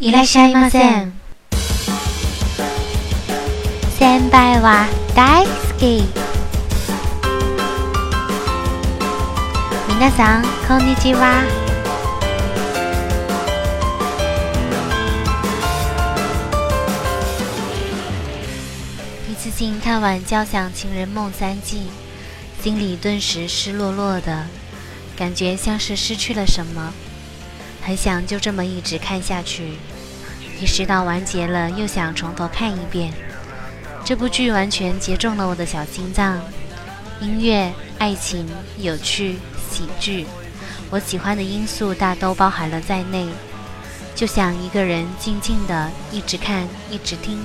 いらっしゃいませ。先輩は大好き。皆さんこんにちは。一次性看完《交响情人梦》三季，心里顿时湿落落的，感觉像是失去了什么，很想就这么一直看下去。 意识到完结了，又想从头看一遍。这部剧完全击中了我的小心脏，音乐、爱情、有趣、喜剧，我喜欢的因素大都包含了在内。就想一个人静静的一直看，一直听。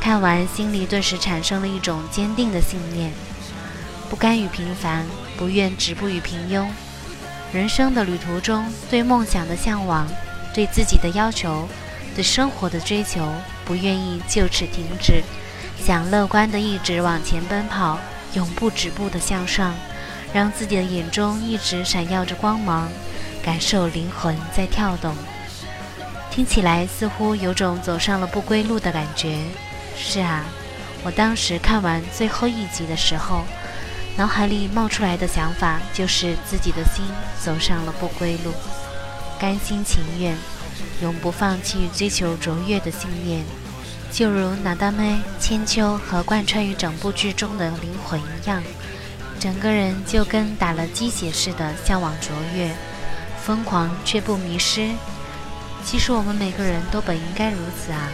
看完，心里顿时产生了一种坚定的信念：不甘于平凡，不愿止步于平庸。人生的旅途中，对梦想的向往，对自己的要求，对生活的追求，不愿意就此停止，想乐观的一直往前奔跑，永不止步的向上，让自己的眼中一直闪耀着光芒，感受灵魂在跳动。听起来似乎有种走上了不归路的感觉。是啊，我当时看完最后一集的时候，脑海里冒出来的想法就是自己的心走上了不归路，甘心情愿，永不放弃追求卓越的信念，就如哪大妹、千秋和贯穿于整部剧中的灵魂一样，整个人就跟打了鸡血似的向往卓越，疯狂却不迷失。其实我们每个人都本应该如此啊。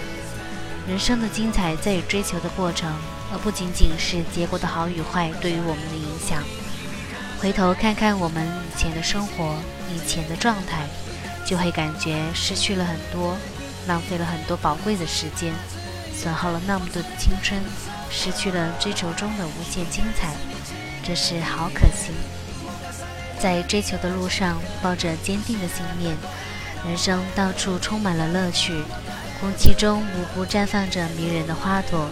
人生的精彩在于追求的过程，而不仅仅是结果的好与坏对于我们的影响。回头看看我们以前的生活、以前的状态，就会感觉失去了很多，浪费了很多宝贵的时间，损耗了那么多的青春，失去了追求中的无限精彩，这是好可惜。在追求的路上，抱着坚定的信念，人生到处充满了乐趣。空气中无不绽放着迷人的花朵，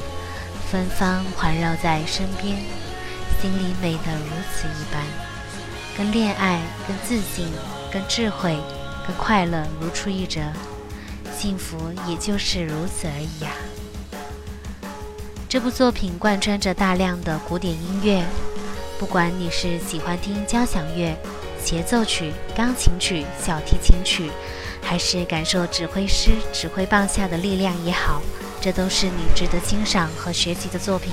芬芳环绕在身边，心里美得如此一般，跟恋爱、跟自信、跟智慧、跟快乐如出一辙，幸福也就是如此而已呀。这部作品贯穿着大量的古典音乐，不管你是喜欢听交响乐、协奏曲、钢琴曲、小提琴曲。还是感受指挥师指挥棒下的力量也好，这都是你值得欣赏和学习的作品。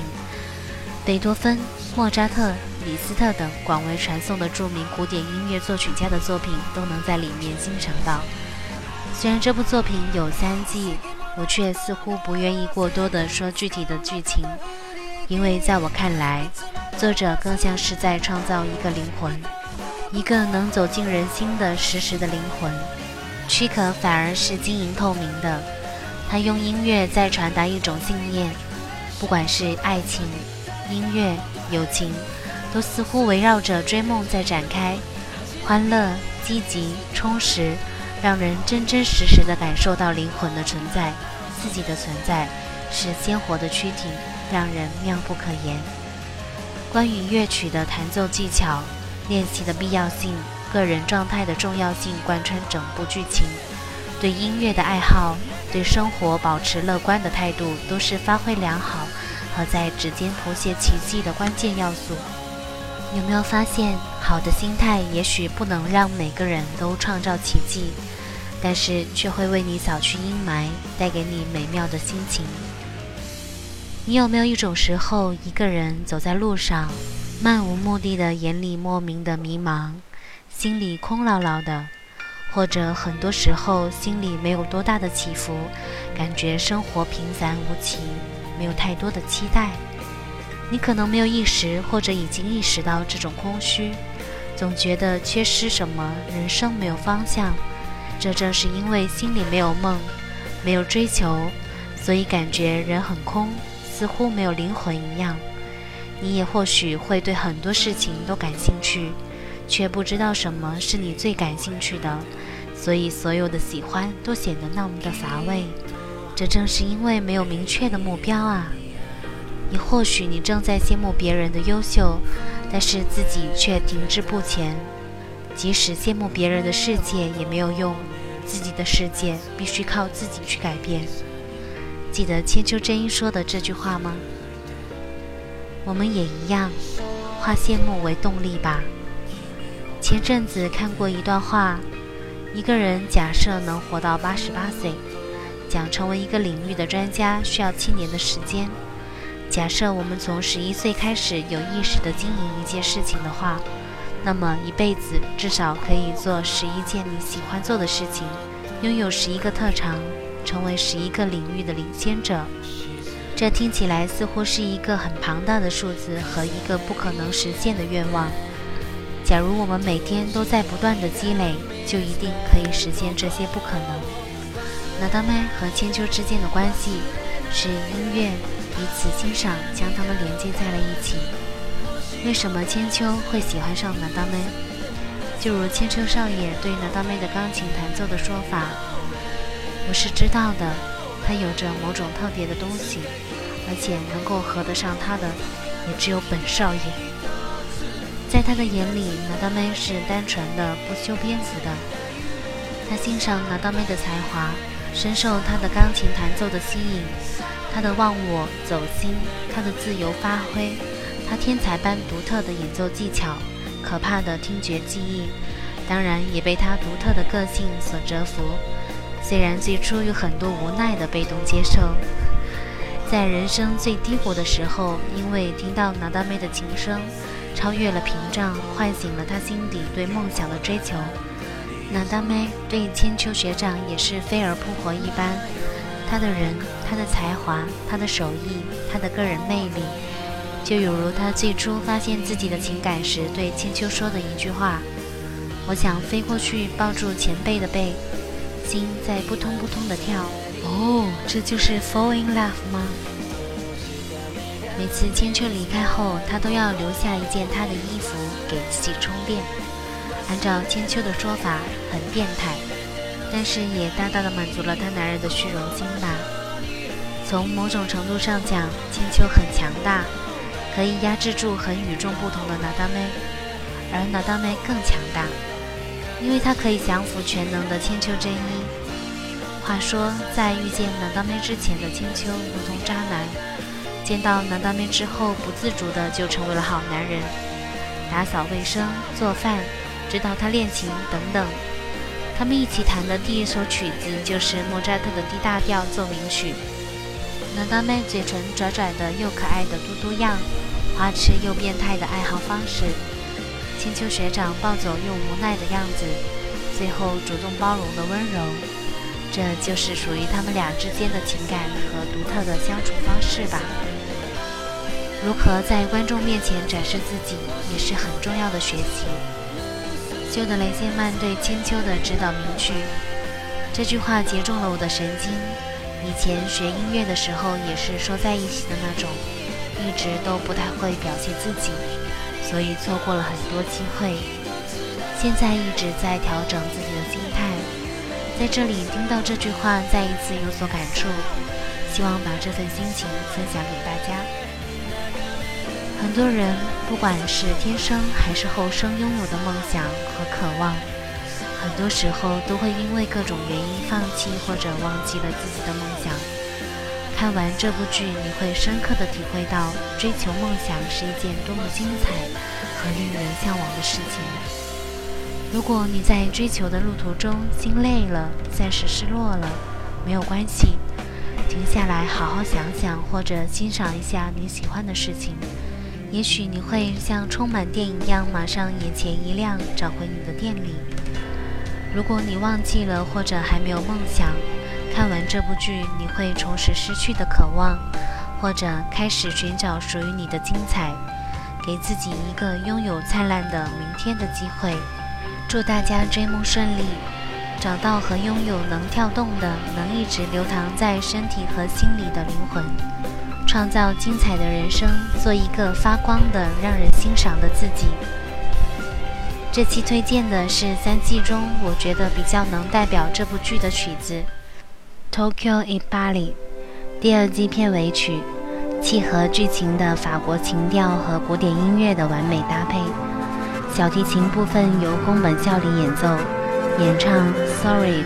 贝多芬、莫扎特、李斯特等广为传颂的著名古典音乐作曲家的作品都能在里面欣赏到。虽然这部作品有三季，我却似乎不愿意过多的说具体的剧情，因为在我看来，作者更像是在创造一个灵魂，一个能走进人心的实时的灵魂。躯壳反而是晶莹透明的，他用音乐在传达一种信念，不管是爱情、音乐、友情，都似乎围绕着追梦在展开，欢乐、积极、充实，让人真真实实的感受到灵魂的存在，自己的存在是鲜活的躯体，让人妙不可言。关于乐曲的弹奏技巧，练习的必要性。个人状态的重要性贯穿整部剧情，对音乐的爱好，对生活保持乐观的态度，都是发挥良好和在指尖谱写奇迹的关键要素。有没有发现，好的心态也许不能让每个人都创造奇迹，但是却会为你扫去阴霾，带给你美妙的心情。你有没有一种时候，一个人走在路上，漫无目的的，眼里莫名的迷茫？心里空落落的，或者很多时候心里没有多大的起伏，感觉生活平凡无奇，没有太多的期待。你可能没有意识，或者已经意识到这种空虚，总觉得缺失什么，人生没有方向。这正是因为心里没有梦，没有追求，所以感觉人很空，似乎没有灵魂一样。你也或许会对很多事情都感兴趣。却不知道什么是你最感兴趣的，所以所有的喜欢都显得那么的乏味。这正是因为没有明确的目标啊！你或许你正在羡慕别人的优秀，但是自己却停滞不前。即使羡慕别人的世界也没有用，自己的世界必须靠自己去改变。记得千秋真一说的这句话吗？我们也一样，化羡慕为动力吧。前阵子看过一段话，一个人假设能活到八十八岁，讲成为一个领域的专家需要七年的时间。假设我们从十一岁开始有意识地经营一件事情的话，那么一辈子至少可以做十一件你喜欢做的事情，拥有十一个特长。成为十一个领域的领先者，这听起来似乎是一个很庞大的数字和一个不可能实现的愿望。假如我们每天都在不断的积累，就一定可以实现这些不可能。那达麦和千秋之间的关系是音乐彼此欣赏将他们连接在了一起。为什么千秋会喜欢上南达麦？就如千秋少爷对南达麦的钢琴弹奏的说法。我是知道的，他有着某种特别的东西，而且能够合得上他的，也只有本少爷。在他的眼里，拿大妹是单纯的、不修边幅的。他欣赏拿大妹的才华，深受她的钢琴弹奏的吸引，她的忘我、走心，她的自由发挥，她天才般独特的演奏技巧，可怕的听觉记忆，当然也被她独特的个性所折服。虽然最初有很多无奈的被动接受，在人生最低谷的时候，因为听到拿大妹的琴声，超越了屏障，唤醒了他心底对梦想的追求。拿大妹对千秋学长也是飞蛾扑火一般，他的人，他的才华，他的手艺，他的个人魅力，就有如他最初发现自己的情感时对千秋说的一句话：“我想飞过去抱住前辈的背。”心在扑通扑通的跳，哦，这就是 fall in love 吗？每次千秋离开后，他都要留下一件他的衣服给自己充电。按照千秋的说法，很变态，但是也大大的满足了他男人的虚荣心吧。从某种程度上讲，千秋很强大，可以压制住很与众不同的拿大妹，而拿大妹更强大。因为她可以降服全能的千秋真一。话说，在遇见南大妹之前的千秋如同渣男，见到南大妹之后，不自主的就成为了好男人，打扫卫生、做饭、指导他练琴等等。他们一起弹的第一首曲子就是莫扎特的 D 大调奏鸣曲。南大妹嘴唇拽拽的又可爱的嘟嘟样，花痴又变态的爱好方式。千秋学长暴走又无奈的样子，最后主动包容的温柔，这就是属于他们俩之间的情感和独特的相处方式吧。如何在观众面前展示自己，也是很重要的学习。修德雷谢曼对千秋的指导名句，这句话击中了我的神经。以前学音乐的时候也是说在一起的那种，一直都不太会表现自己。所以错过了很多机会，现在一直在调整自己的心态，在这里听到这句话，再一次有所感触，希望把这份心情分享给大家。很多人不管是天生还是后生拥有的梦想和渴望，很多时候都会因为各种原因放弃或者忘记了自己的梦想。看完这部剧，你会深刻的体会到追求梦想是一件多么精彩和令人向往的事情。如果你在追求的路途中心累了，暂时失落了，没有关系，停下来好好想想，或者欣赏一下你喜欢的事情，也许你会像充满电一样，马上眼前一亮，找回你的电力。如果你忘记了，或者还没有梦想。看完这部剧，你会重拾失去的渴望，或者开始寻找属于你的精彩，给自己一个拥有灿烂的明天的机会。祝大家追梦顺利，找到和拥有能跳动的、能一直流淌在身体和心里的灵魂，创造精彩的人生，做一个发光的、让人欣赏的自己。这期推荐的是三季中我觉得比较能代表这部剧的曲子。Tokyo in Bali，第二季片尾曲，契合剧情的法国情调和古典音乐的完美搭配。小提琴部分由宫本孝里演奏，演唱 Sorry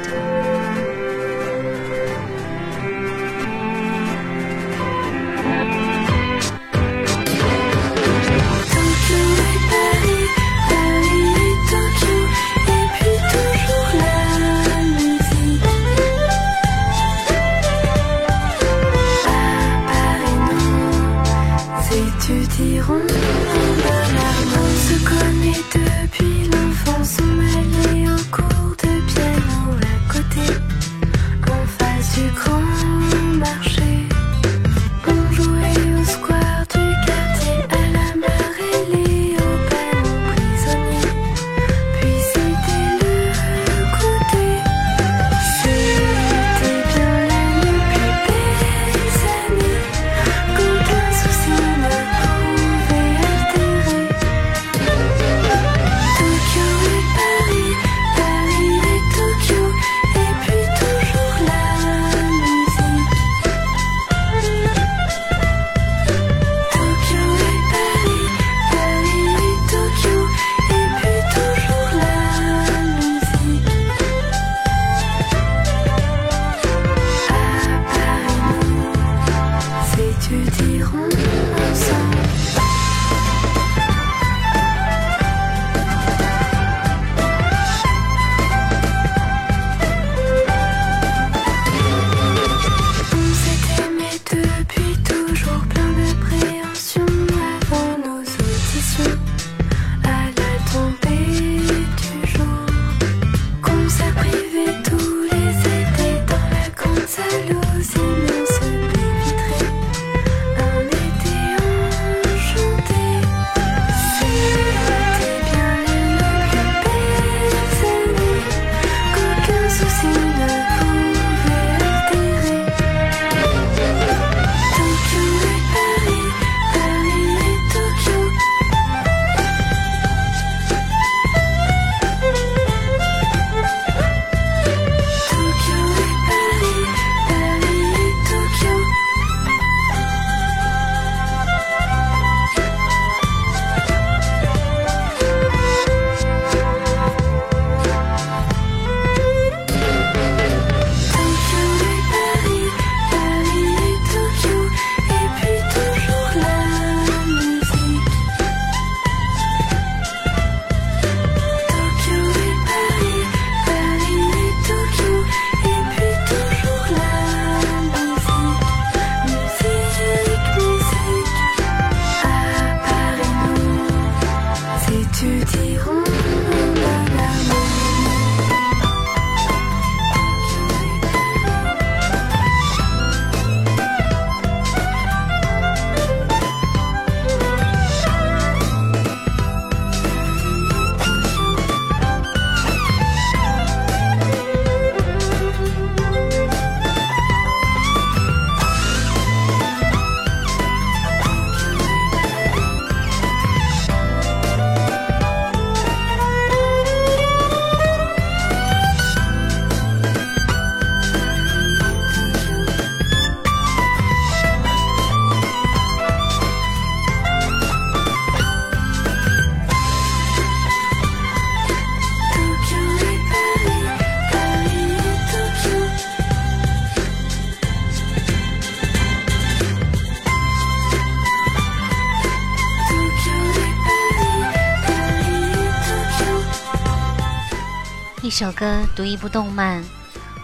首歌，读一部动漫，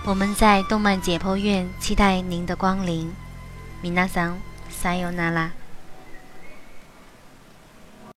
我们在动漫解剖院期待您的光临。米娜桑，撒由那拉。